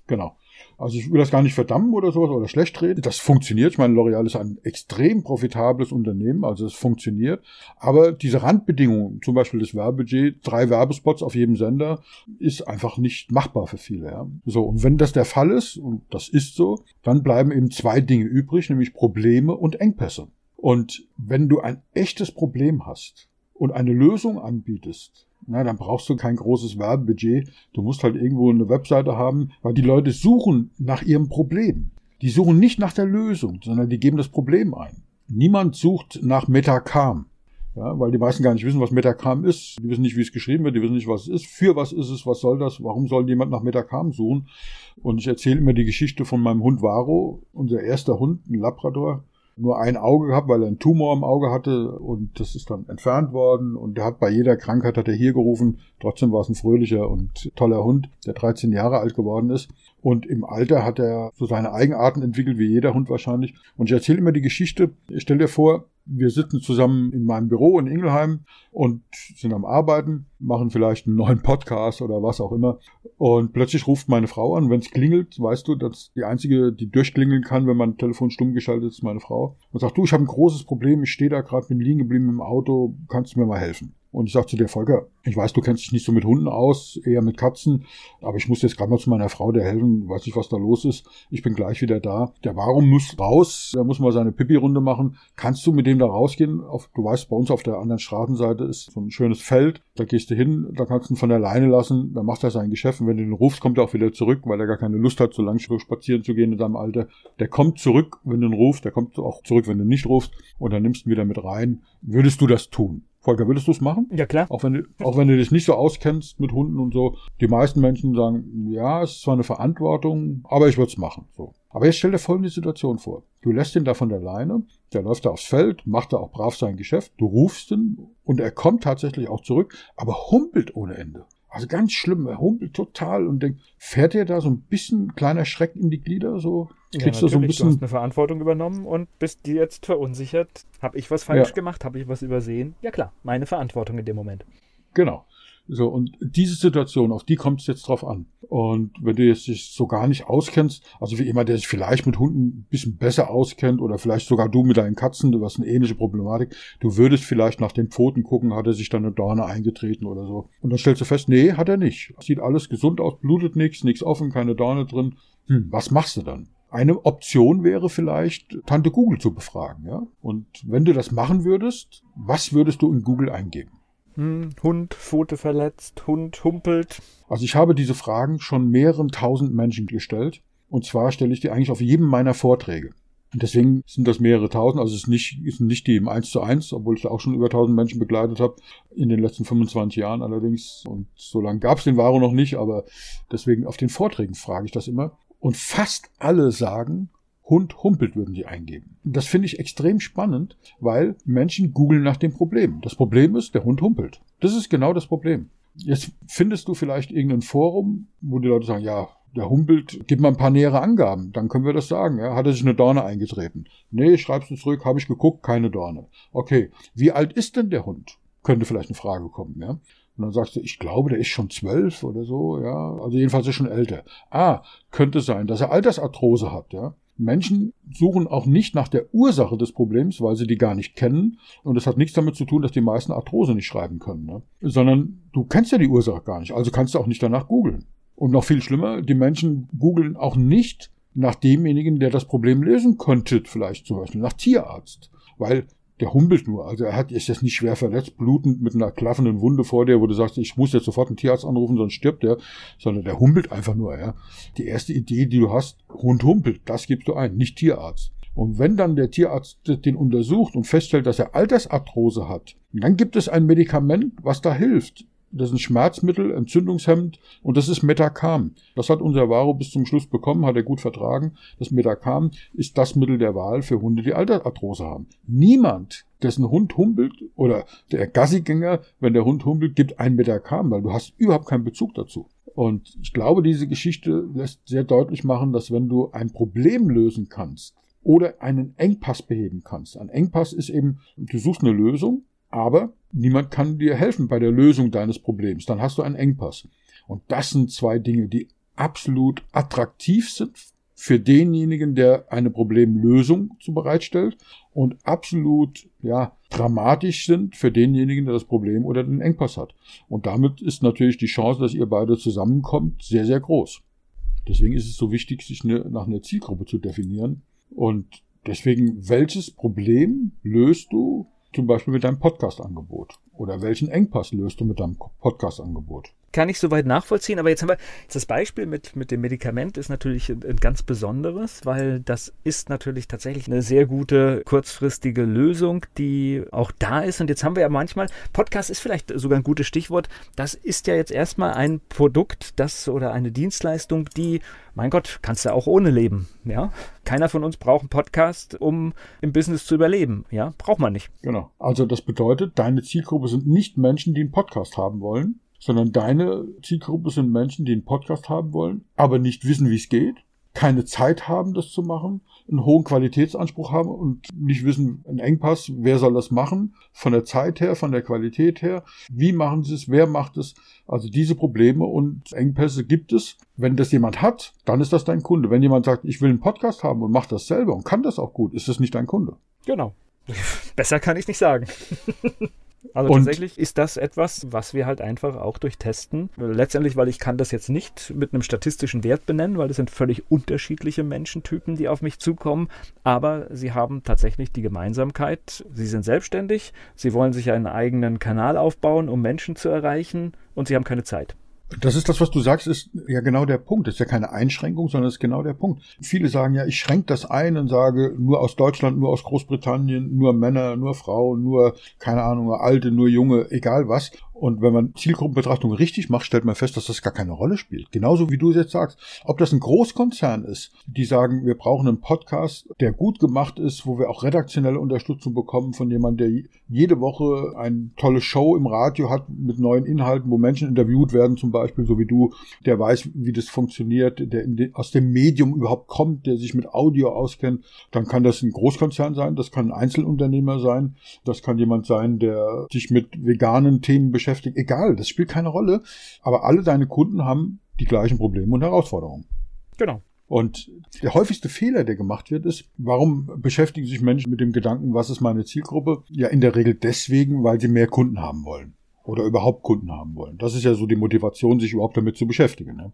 Genau. Also ich will das gar nicht verdammen oder sowas oder schlecht reden. Das funktioniert. Ich meine, L'Oreal ist ein extrem profitables Unternehmen, also es funktioniert. Aber diese Randbedingungen, zum Beispiel das Werbebudget, drei Werbespots auf jedem Sender, ist einfach nicht machbar für viele. Ja. So, und wenn das der Fall ist, und das ist so, dann bleiben eben zwei Dinge übrig, nämlich Probleme und Engpässe. Und wenn du ein echtes Problem hast und eine Lösung anbietest, na, dann brauchst du kein großes Werbebudget. Du musst halt irgendwo eine Webseite haben, weil die Leute suchen nach ihrem Problem. Die suchen nicht nach der Lösung, sondern die geben das Problem ein. Niemand sucht nach Metacam. Ja, weil die meisten gar nicht wissen, was Metacam ist. Die wissen nicht, wie es geschrieben wird, die wissen nicht, was es ist. Für was ist es, was soll das, warum soll jemand nach Metacam suchen? Und ich erzähle immer die Geschichte von meinem Hund Varo, unser erster Hund, ein Labrador nur ein Auge gehabt, weil er einen Tumor im Auge hatte und das ist dann entfernt worden und der hat bei jeder Krankheit hat er hier gerufen. Trotzdem war es ein fröhlicher und toller Hund, der 13 Jahre alt geworden ist. Und im Alter hat er so seine Eigenarten entwickelt, wie jeder Hund wahrscheinlich. Und ich erzähle immer die Geschichte. Ich stell dir vor, wir sitzen zusammen in meinem Büro in Ingelheim und sind am Arbeiten, machen vielleicht einen neuen Podcast oder was auch immer. Und plötzlich ruft meine Frau an. Wenn es klingelt, weißt du, dass die einzige, die durchklingeln kann, wenn mein Telefon stumm geschaltet ist, meine Frau. Und sagt, du, ich habe ein großes Problem. Ich stehe da gerade, bin liegen geblieben im Auto. Kannst du mir mal helfen? Und ich sage zu der Volker, ich weiß, du kennst dich nicht so mit Hunden aus, eher mit Katzen, aber ich muss jetzt gerade mal zu meiner Frau der helfen, weiß nicht, was da los ist. Ich bin gleich wieder da. Der Warum muss raus, der muss mal seine Pipi-Runde machen. Kannst du mit dem da rausgehen? Auf, du weißt, bei uns auf der anderen Straßenseite ist so ein schönes Feld. Da gehst du hin, da kannst du ihn von der Leine lassen, dann macht er sein Geschäft. Und wenn du ihn rufst, kommt er auch wieder zurück, weil er gar keine Lust hat, so lang spazieren zu gehen in seinem Alter. Der kommt zurück, wenn du ihn rufst, der kommt auch zurück, wenn du ihn nicht rufst. Und dann nimmst du ihn wieder mit rein. Würdest du das tun? Volker, würdest du es machen? Ja, klar. Auch wenn, du, auch wenn du dich nicht so auskennst mit Hunden und so. Die meisten Menschen sagen, ja, es ist zwar eine Verantwortung, aber ich würde es machen. So. Aber jetzt stell dir folgende Situation vor. Du lässt ihn da von der Leine, der läuft da aufs Feld, macht da auch brav sein Geschäft, du rufst ihn und er kommt tatsächlich auch zurück, aber humpelt ohne Ende. Also ganz schlimm, er humpelt total und denkt, fährt er da so ein bisschen kleiner Schreck in die Glieder, so kriegst ja, du so ein bisschen. Du hast eine Verantwortung übernommen und bist dir jetzt verunsichert. Habe ich was falsch ja. gemacht? Habe ich was übersehen? Ja klar, meine Verantwortung in dem Moment. Genau. So, und diese Situation, auf die kommt es jetzt drauf an. Und wenn du jetzt dich so gar nicht auskennst, also wie jemand, der sich vielleicht mit Hunden ein bisschen besser auskennt oder vielleicht sogar du mit deinen Katzen, du hast eine ähnliche Problematik, du würdest vielleicht nach den Pfoten gucken, hat er sich da eine Dorne eingetreten oder so. Und dann stellst du fest, nee, hat er nicht. Sieht alles gesund aus, blutet nichts, nichts offen, keine Dorne drin. Hm, was machst du dann? Eine Option wäre vielleicht, Tante Google zu befragen, ja. Und wenn du das machen würdest, was würdest du in Google eingeben? Hm, Hund, Pfote verletzt, Hund humpelt. Also ich habe diese Fragen schon mehreren tausend Menschen gestellt. Und zwar stelle ich die eigentlich auf jedem meiner Vorträge. Und deswegen sind das mehrere tausend, also es ist nicht, ist nicht die im 1 zu 1, obwohl ich da auch schon über tausend Menschen begleitet habe, in den letzten 25 Jahren allerdings. Und so lange gab es den Varo noch nicht, aber deswegen auf den Vorträgen frage ich das immer. Und fast alle sagen, Hund humpelt würden die eingeben. Das finde ich extrem spannend, weil Menschen googeln nach dem Problem. Das Problem ist, der Hund humpelt. Das ist genau das Problem. Jetzt findest du vielleicht irgendein Forum, wo die Leute sagen, ja, der humpelt, gib mal ein paar nähere Angaben, dann können wir das sagen. Ja? Hat er sich eine Dorne eingetreten? Nee, schreibst du zurück, habe ich geguckt, keine Dorne. Okay, wie alt ist denn der Hund? Könnte vielleicht eine Frage kommen, ja. Und dann sagst du, ich glaube, der ist schon zwölf oder so, ja. Also jedenfalls ist schon älter. Ah, könnte sein, dass er Altersarthrose hat, ja. Menschen suchen auch nicht nach der Ursache des Problems, weil sie die gar nicht kennen. Und das hat nichts damit zu tun, dass die meisten Arthrose nicht schreiben können, ne? sondern du kennst ja die Ursache gar nicht. Also kannst du auch nicht danach googeln. Und noch viel schlimmer, die Menschen googeln auch nicht nach demjenigen, der das Problem lösen könnte, vielleicht zum Beispiel nach Tierarzt. Weil der humpelt nur. Also er hat, ist jetzt nicht schwer verletzt, blutend mit einer klaffenden Wunde vor dir, wo du sagst, ich muss jetzt sofort einen Tierarzt anrufen, sonst stirbt er, sondern der humpelt einfach nur, ja. Die erste Idee, die du hast, Hund humpelt, das gibst du ein, nicht Tierarzt. Und wenn dann der Tierarzt den untersucht und feststellt, dass er Altersarthrose hat, dann gibt es ein Medikament, was da hilft. Das ist ein Schmerzmittel, entzündungshemmend und das ist Metacam. Das hat unser Varo bis zum Schluss bekommen, hat er gut vertragen. Das Metacam ist das Mittel der Wahl für Hunde, die Altersarthrose haben. Niemand, dessen Hund humpelt oder der Gassigänger, wenn der Hund humpelt, gibt ein Metacam, weil du hast überhaupt keinen Bezug dazu. Und ich glaube, diese Geschichte lässt sehr deutlich machen, dass wenn du ein Problem lösen kannst oder einen Engpass beheben kannst, ein Engpass ist eben, du suchst eine Lösung, aber niemand kann dir helfen bei der Lösung deines Problems. Dann hast du einen Engpass. Und das sind zwei Dinge, die absolut attraktiv sind für denjenigen, der eine Problemlösung zu bereitstellt und absolut, ja, dramatisch sind für denjenigen, der das Problem oder den Engpass hat. Und damit ist natürlich die Chance, dass ihr beide zusammenkommt, sehr, sehr groß. Deswegen ist es so wichtig, sich eine, nach einer Zielgruppe zu definieren. Und deswegen, welches Problem löst du zum Beispiel mit deinem Podcast-Angebot? Oder welchen Engpass löst du mit deinem Podcast-Angebot? Kann ich soweit nachvollziehen. Aber jetzt haben wir das Beispiel mit, mit dem Medikament ist natürlich ein, ein ganz besonderes, weil das ist natürlich tatsächlich eine sehr gute kurzfristige Lösung, die auch da ist. Und jetzt haben wir ja manchmal, Podcast ist vielleicht sogar ein gutes Stichwort, das ist ja jetzt erstmal ein Produkt, das oder eine Dienstleistung, die, mein Gott, kannst du auch ohne leben. Ja, keiner von uns braucht einen Podcast, um im Business zu überleben. Ja, braucht man nicht. Genau. Also das bedeutet, deine Zielgruppe sind nicht Menschen, die einen Podcast haben wollen, sondern deine Zielgruppe sind Menschen, die einen Podcast haben wollen, aber nicht wissen, wie es geht, keine Zeit haben, das zu machen, einen hohen Qualitätsanspruch haben und nicht wissen, ein Engpass, wer soll das machen, von der Zeit her, von der Qualität her, wie machen sie es, wer macht es. Also diese Probleme und Engpässe gibt es. Wenn das jemand hat, dann ist das dein Kunde. Wenn jemand sagt, ich will einen Podcast haben und macht das selber und kann das auch gut, ist das nicht dein Kunde. Genau. Besser kann ich nicht sagen. Also und tatsächlich ist das etwas, was wir halt einfach auch durch Testen, letztendlich, weil ich kann das jetzt nicht mit einem statistischen Wert benennen, weil es sind völlig unterschiedliche Menschentypen, die auf mich zukommen, aber sie haben tatsächlich die Gemeinsamkeit, sie sind selbstständig, sie wollen sich einen eigenen Kanal aufbauen, um Menschen zu erreichen. Und sie haben keine Zeit. Das ist das, was du sagst, ist ja genau der Punkt. Das ist ja keine Einschränkung, sondern das ist genau der Punkt. Viele sagen ja, ich schränke das ein und sage nur aus Deutschland, nur aus Großbritannien, nur Männer, nur Frauen, nur, keine Ahnung, nur Alte, nur Junge, egal was. Und wenn man Zielgruppenbetrachtung richtig macht, stellt man fest, dass das gar keine Rolle spielt. Genauso wie du es jetzt sagst. Ob das ein Großkonzern ist, die sagen, wir brauchen einen Podcast, der gut gemacht ist, wo wir auch redaktionelle Unterstützung bekommen von jemandem, der jede Woche eine tolle Show im Radio hat mit neuen Inhalten, wo Menschen interviewt werden, zum Beispiel, so wie du, der weiß, wie das funktioniert, der de, aus dem Medium überhaupt kommt, der sich mit Audio auskennt, dann kann das ein Großkonzern sein, das kann ein Einzelunternehmer sein, das kann jemand sein, der sich mit veganen Themen beschäftigt, beschäftigt, egal, das spielt keine Rolle. Aber alle deine Kunden haben die gleichen Probleme und Herausforderungen. Genau. Und der häufigste Fehler, der gemacht wird, ist, warum beschäftigen sich Menschen mit dem Gedanken, was ist meine Zielgruppe? Ja, in der Regel deswegen, weil sie mehr Kunden haben wollen oder überhaupt Kunden haben wollen. Das ist ja so die Motivation, sich überhaupt damit zu beschäftigen. Ne?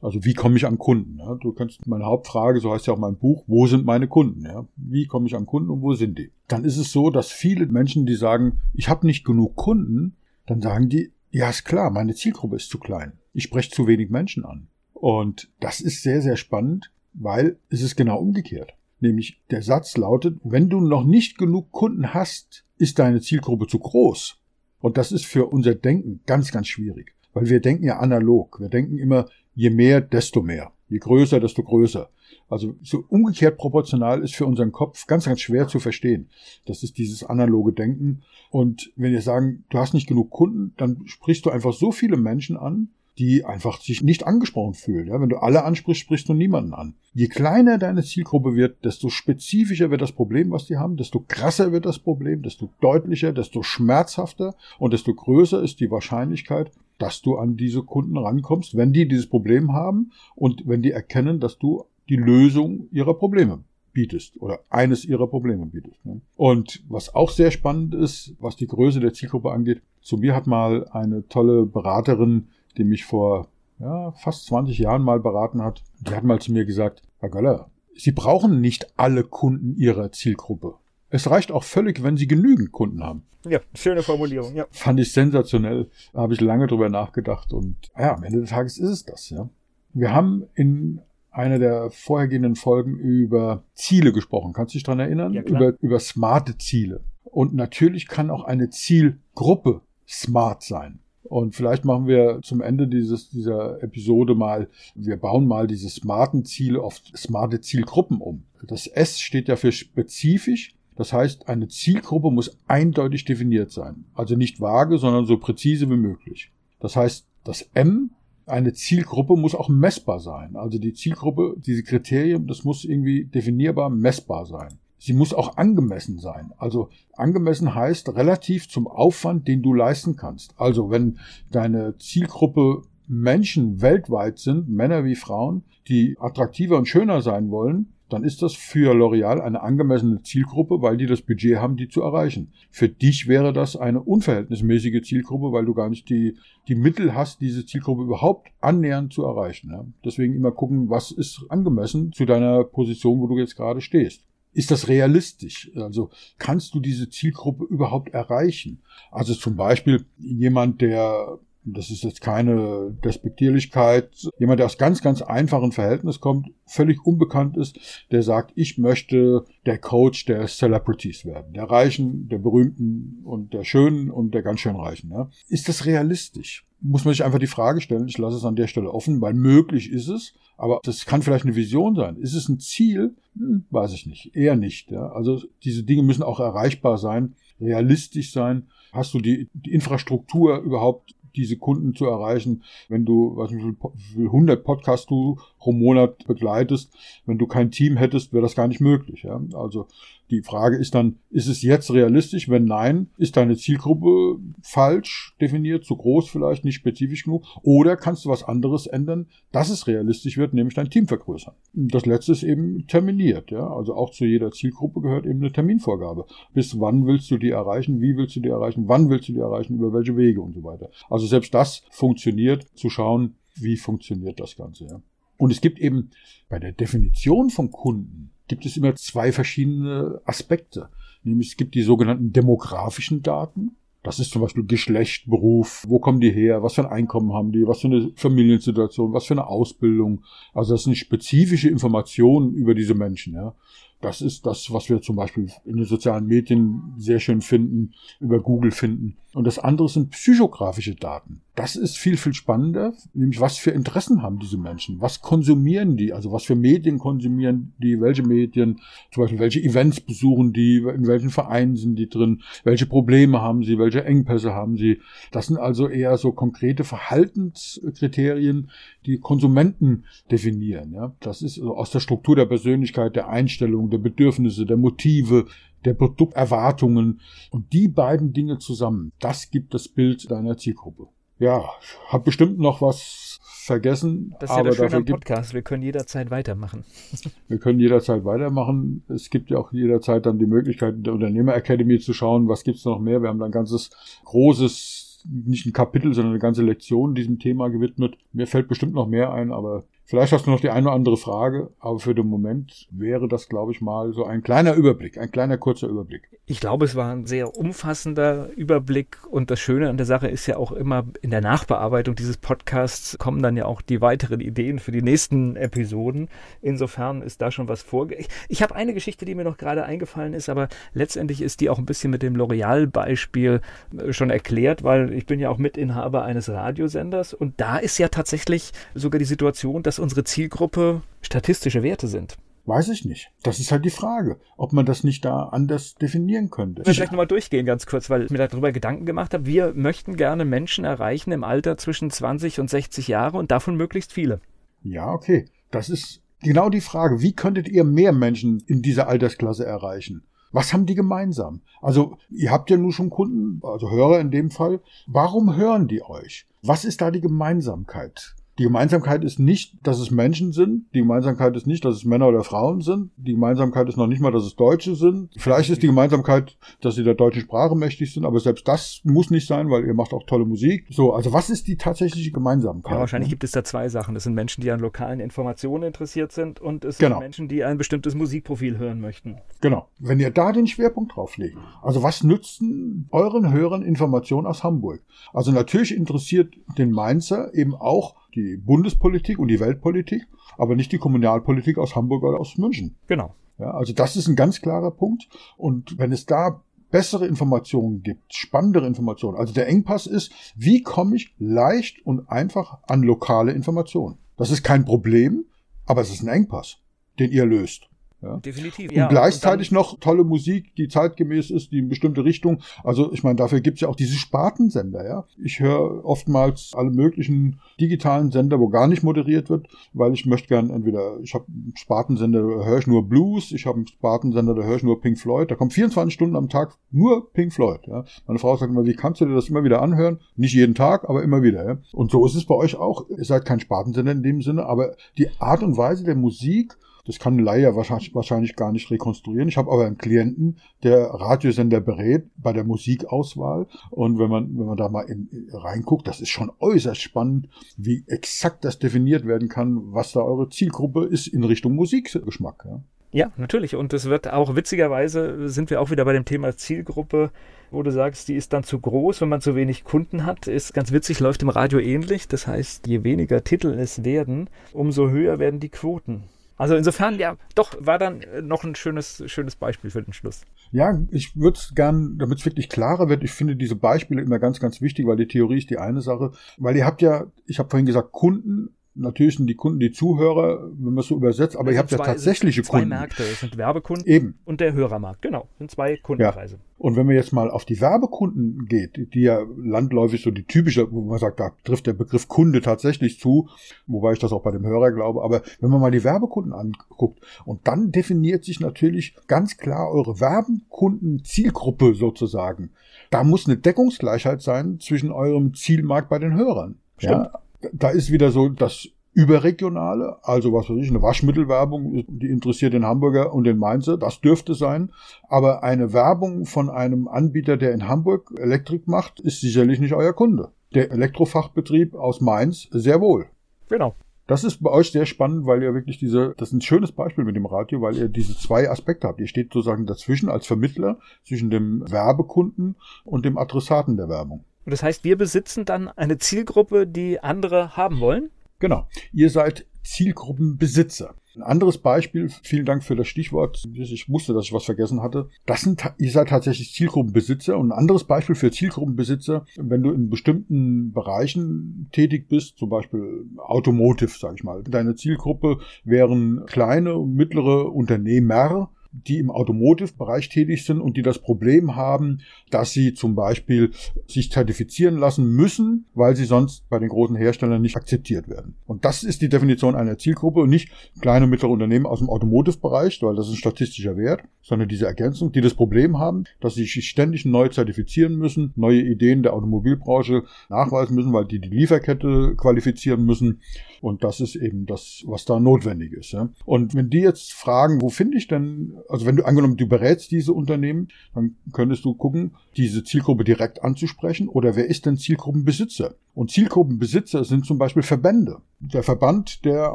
Also wie komme ich an Kunden? Ja? Du kannst meine Hauptfrage, so heißt ja auch mein Buch, wo sind meine Kunden? Ja? Wie komme ich an Kunden und wo sind die? Dann ist es so, dass viele Menschen, die sagen, ich habe nicht genug Kunden, dann sagen die, ja ist klar, meine Zielgruppe ist zu klein. Ich spreche zu wenig Menschen an. Und das ist sehr, sehr spannend, weil es ist genau umgekehrt. Nämlich der Satz lautet, wenn du noch nicht genug Kunden hast, ist deine Zielgruppe zu groß. Und das ist für unser Denken ganz, ganz schwierig. Weil wir denken ja analog. Wir denken immer, je mehr, desto mehr. Je größer, desto größer. Also so umgekehrt proportional ist für unseren Kopf ganz, ganz schwer zu verstehen. Das ist dieses analoge Denken. Und wenn wir sagen, du hast nicht genug Kunden, dann sprichst du einfach so viele Menschen an, die einfach sich nicht angesprochen fühlen. Ja, wenn du alle ansprichst, sprichst du niemanden an. Je kleiner deine Zielgruppe wird, desto spezifischer wird das Problem, was die haben, desto krasser wird das Problem, desto deutlicher, desto schmerzhafter und desto größer ist die Wahrscheinlichkeit, dass du an diese Kunden rankommst, wenn die dieses Problem haben und wenn die erkennen, dass du die Lösung ihrer Probleme bietest oder eines ihrer Probleme bietest. Ne? Und was auch sehr spannend ist, was die Größe der Zielgruppe angeht, zu mir hat mal eine tolle Beraterin, die mich vor ja, fast 20 Jahren mal beraten hat, die hat mal zu mir gesagt, Herr Göller, Sie brauchen nicht alle Kunden Ihrer Zielgruppe. Es reicht auch völlig, wenn Sie genügend Kunden haben. Ja, schöne Formulierung, ja. Fand ich sensationell. Da habe ich lange drüber nachgedacht und ja, am Ende des Tages ist es das, ja. Wir haben in einer der vorhergehenden Folgen über Ziele gesprochen. Kannst du dich daran erinnern? Ja, über, über smarte Ziele. Und natürlich kann auch eine Zielgruppe smart sein. Und vielleicht machen wir zum Ende dieses, dieser Episode mal, wir bauen mal diese smarten Ziele auf smarte Zielgruppen um. Das S steht ja für spezifisch. Das heißt, eine Zielgruppe muss eindeutig definiert sein. Also nicht vage, sondern so präzise wie möglich. Das heißt, das M eine Zielgruppe muss auch messbar sein. Also die Zielgruppe, diese Kriterien, das muss irgendwie definierbar, messbar sein. Sie muss auch angemessen sein. Also angemessen heißt relativ zum Aufwand, den du leisten kannst. Also wenn deine Zielgruppe Menschen weltweit sind, Männer wie Frauen, die attraktiver und schöner sein wollen, dann ist das für L'Oreal eine angemessene Zielgruppe, weil die das Budget haben, die zu erreichen. Für dich wäre das eine unverhältnismäßige Zielgruppe, weil du gar nicht die, die Mittel hast, diese Zielgruppe überhaupt annähernd zu erreichen. Ja. Deswegen immer gucken, was ist angemessen zu deiner Position, wo du jetzt gerade stehst. Ist das realistisch? Also kannst du diese Zielgruppe überhaupt erreichen? Also zum Beispiel jemand, der das ist jetzt keine Despektierlichkeit, jemand, der aus ganz, ganz einfachen Verhältnissen kommt, völlig unbekannt ist, der sagt, ich möchte der Coach der Celebrities werden, der Reichen, der Berühmten und der Schönen und der ganz schön Reichen. Ja. Ist das realistisch? Muss man sich einfach die Frage stellen, ich lasse es an der Stelle offen, weil möglich ist es, aber das kann vielleicht eine Vision sein. Ist es ein Ziel? Hm, weiß ich nicht. Eher nicht. Ja. Also diese Dinge müssen auch erreichbar sein, realistisch sein. Hast du die, die Infrastruktur überhaupt diese Kunden zu erreichen, wenn du, was wie viel 100 Podcasts du pro Monat begleitest, wenn du kein Team hättest, wäre das gar nicht möglich. Ja? Also die Frage ist dann, ist es jetzt realistisch? Wenn nein, ist deine Zielgruppe falsch definiert, zu groß vielleicht, nicht spezifisch genug? Oder kannst du was anderes ändern, dass es realistisch wird, nämlich dein Team vergrößern? Das letzte ist eben terminiert. Ja? Also auch zu jeder Zielgruppe gehört eben eine Terminvorgabe. Bis wann willst du die erreichen? Wie willst du die erreichen? Wann willst du die erreichen? Über welche Wege und so weiter. Also selbst das funktioniert, zu schauen, wie funktioniert das Ganze. Ja? Und es gibt eben bei der Definition von Kunden gibt es immer zwei verschiedene Aspekte. Nämlich es gibt die sogenannten demografischen Daten. Das ist zum Beispiel Geschlecht, Beruf, wo kommen die her, was für ein Einkommen haben die, was für eine Familiensituation, was für eine Ausbildung. Also das sind spezifische Informationen über diese Menschen. Ja. Das ist das, was wir zum Beispiel in den sozialen Medien sehr schön finden, über Google finden. Und das andere sind psychografische Daten. Das ist viel, viel spannender, nämlich was für Interessen haben diese Menschen? Was konsumieren die? Also was für Medien konsumieren die? Welche Medien? Zum Beispiel welche Events besuchen die? In welchen Vereinen sind die drin? Welche Probleme haben sie? Welche Engpässe haben sie? Das sind also eher so konkrete Verhaltenskriterien, die Konsumenten definieren. Ja? Das ist aus der Struktur der Persönlichkeit, der Einstellung, der Bedürfnisse, der Motive, der Produkterwartungen. Und die beiden Dinge zusammen, das gibt das Bild deiner Zielgruppe. Ja, hab bestimmt noch was vergessen. Das ist ja aber das Schöne am Podcast. Wir können jederzeit weitermachen. wir können jederzeit weitermachen. Es gibt ja auch jederzeit dann die Möglichkeit, in der Unternehmer Academy zu schauen, was gibt's noch mehr. Wir haben da ein ganzes großes, nicht ein Kapitel, sondern eine ganze Lektion diesem Thema gewidmet. Mir fällt bestimmt noch mehr ein, aber Vielleicht hast du noch die eine oder andere Frage, aber für den Moment wäre das, glaube ich, mal so ein kleiner Überblick, ein kleiner kurzer Überblick. Ich glaube, es war ein sehr umfassender Überblick und das Schöne an der Sache ist ja auch immer in der Nachbearbeitung dieses Podcasts kommen dann ja auch die weiteren Ideen für die nächsten Episoden. Insofern ist da schon was vorge. Ich, ich habe eine Geschichte, die mir noch gerade eingefallen ist, aber letztendlich ist die auch ein bisschen mit dem L'Oreal-Beispiel äh, schon erklärt, weil ich bin ja auch Mitinhaber eines Radiosenders und da ist ja tatsächlich sogar die Situation, dass unsere Zielgruppe statistische Werte sind? Weiß ich nicht. Das ist halt die Frage, ob man das nicht da anders definieren könnte. Ich will vielleicht nochmal durchgehen ganz kurz, weil ich mir darüber Gedanken gemacht habe. Wir möchten gerne Menschen erreichen im Alter zwischen 20 und 60 Jahre und davon möglichst viele. Ja, okay. Das ist genau die Frage. Wie könntet ihr mehr Menschen in dieser Altersklasse erreichen? Was haben die gemeinsam? Also, ihr habt ja nun schon Kunden, also Hörer in dem Fall. Warum hören die euch? Was ist da die Gemeinsamkeit? Die Gemeinsamkeit ist nicht, dass es Menschen sind. Die Gemeinsamkeit ist nicht, dass es Männer oder Frauen sind. Die Gemeinsamkeit ist noch nicht mal, dass es Deutsche sind. Vielleicht ist die Gemeinsamkeit, dass sie der deutschen Sprache mächtig sind, aber selbst das muss nicht sein, weil ihr macht auch tolle Musik. So, also was ist die tatsächliche Gemeinsamkeit? Ja, wahrscheinlich ne? gibt es da zwei Sachen. Das sind Menschen, die an lokalen Informationen interessiert sind und es genau. sind Menschen, die ein bestimmtes Musikprofil hören möchten. Genau. Wenn ihr da den Schwerpunkt drauf legt. Also was nützen euren Hörern Informationen aus Hamburg? Also natürlich interessiert den Mainzer eben auch die Bundespolitik und die Weltpolitik, aber nicht die Kommunalpolitik aus Hamburg oder aus München. Genau. Ja, also das ist ein ganz klarer Punkt. Und wenn es da bessere Informationen gibt, spannendere Informationen. Also der Engpass ist, wie komme ich leicht und einfach an lokale Informationen? Das ist kein Problem, aber es ist ein Engpass, den ihr löst. Ja. Definitiv. Und ja, gleichzeitig und noch tolle Musik, die zeitgemäß ist, die in bestimmte Richtung. Also ich meine, dafür gibt's ja auch diese Spartensender, ja. Ich höre oftmals alle möglichen digitalen Sender, wo gar nicht moderiert wird, weil ich möchte gern entweder, ich habe einen Spartensender, da höre ich nur Blues, ich habe einen Spartensender, da höre ich nur Pink Floyd, da kommt 24 Stunden am Tag nur Pink Floyd. Ja. Meine Frau sagt immer, wie kannst du dir das immer wieder anhören? Nicht jeden Tag, aber immer wieder. Ja. Und so ist es bei euch auch. Ihr seid kein Spartensender in dem Sinne, aber die Art und Weise der Musik das kann ein Laie wahrscheinlich, wahrscheinlich gar nicht rekonstruieren. Ich habe aber einen Klienten, der Radiosender berät bei der Musikauswahl. Und wenn man, wenn man da mal in, in, reinguckt, das ist schon äußerst spannend, wie exakt das definiert werden kann, was da eure Zielgruppe ist in Richtung Musikgeschmack. Ja. Ja, natürlich. Und es wird auch witzigerweise, sind wir auch wieder bei dem Thema Zielgruppe, wo du sagst, die ist dann zu groß, wenn man zu wenig Kunden hat. Ist ganz witzig, läuft im Radio ähnlich. Das heißt, je weniger Titel es werden, umso höher werden die Quoten. Also insofern, ja, doch, war dann noch ein schönes, schönes Beispiel für den Schluss. Ja, ich würde es gern, damit es wirklich klarer wird, ich finde diese Beispiele immer ganz, ganz wichtig, weil die Theorie ist die eine Sache. Weil ihr habt ja, ich habe vorhin gesagt, Kunden Natürlich sind die Kunden die Zuhörer, wenn man es so übersetzt, aber ihr habt ja tatsächliche zwei Kunden. Zwei Märkte, das sind Werbekunden Eben. und der Hörermarkt, genau, sind zwei Kundenkreise. Ja. Und wenn man jetzt mal auf die Werbekunden geht, die ja landläufig so die typische, wo man sagt, da trifft der Begriff Kunde tatsächlich zu, wobei ich das auch bei dem Hörer glaube, aber wenn man mal die Werbekunden anguckt und dann definiert sich natürlich ganz klar eure Werbekundenzielgruppe sozusagen. Da muss eine Deckungsgleichheit sein zwischen eurem Zielmarkt bei den Hörern. Stimmt. Ja, da ist wieder so das Überregionale, also was weiß ich, eine Waschmittelwerbung, die interessiert den Hamburger und den Mainzer, das dürfte sein. Aber eine Werbung von einem Anbieter, der in Hamburg Elektrik macht, ist sicherlich nicht euer Kunde. Der Elektrofachbetrieb aus Mainz sehr wohl. Genau. Das ist bei euch sehr spannend, weil ihr wirklich diese, das ist ein schönes Beispiel mit dem Radio, weil ihr diese zwei Aspekte habt. Ihr steht sozusagen dazwischen als Vermittler zwischen dem Werbekunden und dem Adressaten der Werbung. Und das heißt, wir besitzen dann eine Zielgruppe, die andere haben wollen? Genau. Ihr seid Zielgruppenbesitzer. Ein anderes Beispiel, vielen Dank für das Stichwort. Ich wusste, dass ich was vergessen hatte. Das sind, ihr seid tatsächlich Zielgruppenbesitzer. Und ein anderes Beispiel für Zielgruppenbesitzer, wenn du in bestimmten Bereichen tätig bist, zum Beispiel Automotive, sage ich mal. Deine Zielgruppe wären kleine und mittlere Unternehmer, die im Automotive-Bereich tätig sind und die das Problem haben, dass sie zum Beispiel sich zertifizieren lassen müssen, weil sie sonst bei den großen Herstellern nicht akzeptiert werden. Und das ist die Definition einer Zielgruppe und nicht kleine und mittlere Unternehmen aus dem Automotive-Bereich, weil das ist ein statistischer Wert, sondern diese Ergänzung, die das Problem haben, dass sie sich ständig neu zertifizieren müssen, neue Ideen der Automobilbranche nachweisen müssen, weil die die Lieferkette qualifizieren müssen. Und das ist eben das, was da notwendig ist. Und wenn die jetzt fragen, wo finde ich denn also wenn du angenommen, du berätst diese Unternehmen, dann könntest du gucken, diese Zielgruppe direkt anzusprechen oder wer ist denn Zielgruppenbesitzer? Und Zielgruppenbesitzer sind zum Beispiel Verbände. Der Verband der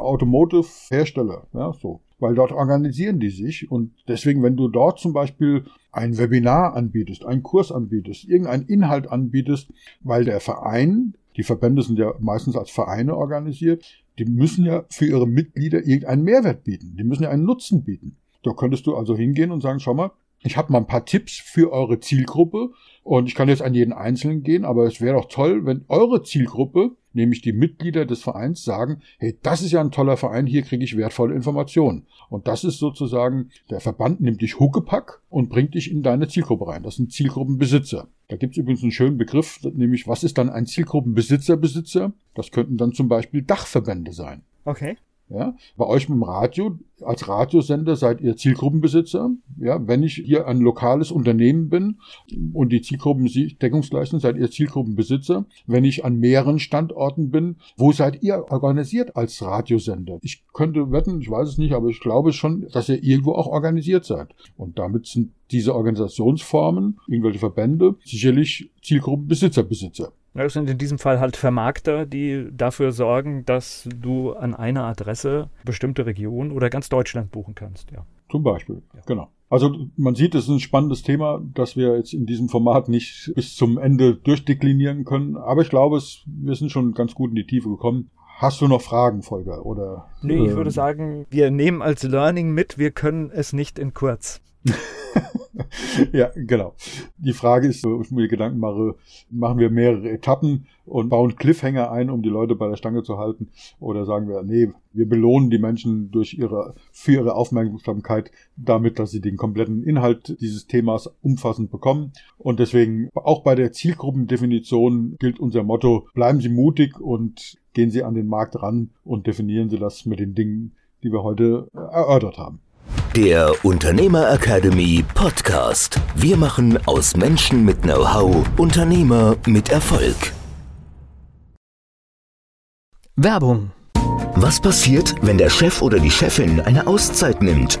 Automotive-Hersteller, ja, so. Weil dort organisieren die sich und deswegen, wenn du dort zum Beispiel ein Webinar anbietest, einen Kurs anbietest, irgendeinen Inhalt anbietest, weil der Verein die Verbände sind ja meistens als Vereine organisiert. Die müssen ja für ihre Mitglieder irgendeinen Mehrwert bieten. Die müssen ja einen Nutzen bieten. Da könntest du also hingehen und sagen, schau mal, ich habe mal ein paar Tipps für eure Zielgruppe und ich kann jetzt an jeden Einzelnen gehen, aber es wäre doch toll, wenn eure Zielgruppe, nämlich die Mitglieder des Vereins, sagen, hey, das ist ja ein toller Verein, hier kriege ich wertvolle Informationen. Und das ist sozusagen, der Verband nimmt dich Huckepack und bringt dich in deine Zielgruppe rein. Das sind Zielgruppenbesitzer. Da gibt es übrigens einen schönen Begriff, nämlich was ist dann ein Zielgruppenbesitzer, Besitzer? Das könnten dann zum Beispiel Dachverbände sein. Okay. Ja, bei euch mit dem Radio, als Radiosender seid ihr Zielgruppenbesitzer. Ja, wenn ich hier ein lokales Unternehmen bin und die Zielgruppen deckungsgleich sind, seid ihr Zielgruppenbesitzer. Wenn ich an mehreren Standorten bin, wo seid ihr organisiert als Radiosender? Ich könnte wetten, ich weiß es nicht, aber ich glaube schon, dass ihr irgendwo auch organisiert seid. Und damit sind diese Organisationsformen, irgendwelche Verbände, sicherlich Zielgruppenbesitzer, Besitzer. Das sind in diesem Fall halt Vermarkter, die dafür sorgen, dass du an einer Adresse bestimmte Region oder ganz Deutschland buchen kannst. Ja. Zum Beispiel, ja. genau. Also man sieht, es ist ein spannendes Thema, das wir jetzt in diesem Format nicht bis zum Ende durchdeklinieren können. Aber ich glaube, es, wir sind schon ganz gut in die Tiefe gekommen. Hast du noch Fragen, Volker? Oder, nee, ich würde ähm, sagen, wir nehmen als Learning mit, wir können es nicht in kurz. ja, genau. Die Frage ist, ich mir Gedanken mache, machen wir mehrere Etappen und bauen Cliffhanger ein, um die Leute bei der Stange zu halten? Oder sagen wir, nee, wir belohnen die Menschen durch ihre, für ihre Aufmerksamkeit damit, dass sie den kompletten Inhalt dieses Themas umfassend bekommen. Und deswegen auch bei der Zielgruppendefinition gilt unser Motto, bleiben Sie mutig und gehen Sie an den Markt ran und definieren Sie das mit den Dingen, die wir heute erörtert haben. Der Unternehmer Academy Podcast. Wir machen aus Menschen mit Know-how Unternehmer mit Erfolg. Werbung. Was passiert, wenn der Chef oder die Chefin eine Auszeit nimmt